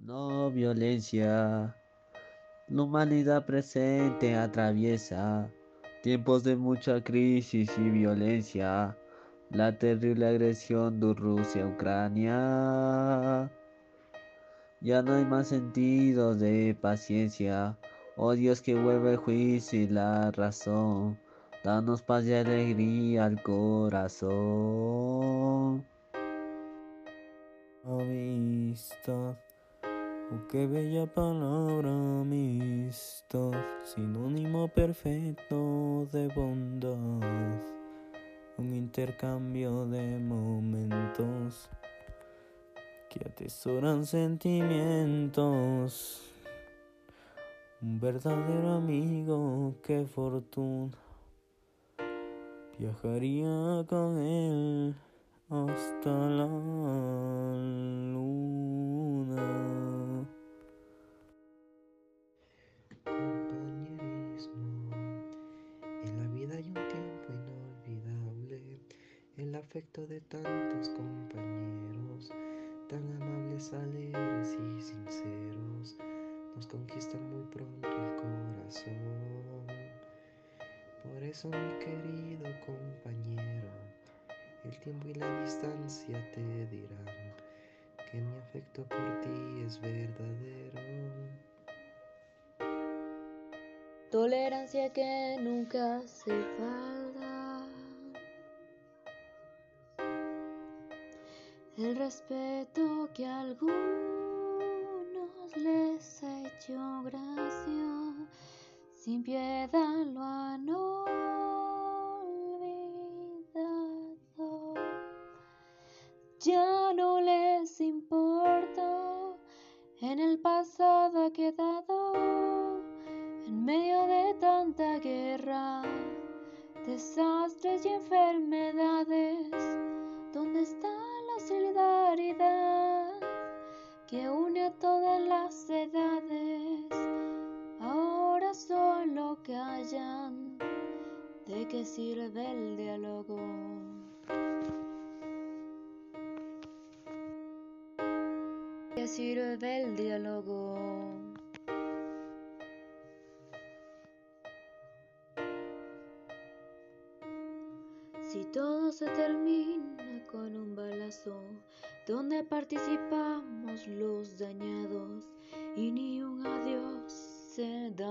no violencia. La humanidad presente atraviesa tiempos de mucha crisis y violencia. La terrible agresión de Rusia a Ucrania. Ya no hay más sentido de paciencia. Oh Dios que vuelve el juicio y la razón. Danos paz y alegría al corazón. Amistad, oh qué bella palabra amistad, sinónimo perfecto de bondad, un intercambio de momentos que atesoran sentimientos, un verdadero amigo, qué fortuna. Viajaría con él hasta la luna. Afecto de tantos compañeros, tan amables, alegres y sinceros, nos conquistan muy pronto el corazón. Por eso, mi querido compañero, el tiempo y la distancia te dirán que mi afecto por ti es verdadero. Tolerancia que nunca se falta. El respeto que a algunos les ha hecho gracia, sin piedad lo han olvidado. Ya no les importa, en el pasado ha quedado, en medio de tanta guerra, desastres y enfermedades, todas las edades? Ahora solo callan, ¿de qué sirve el diálogo? ¿De qué sirve el diálogo? Si todo se termina con un balazo, donde participamos los dañados y ni un adiós se dará.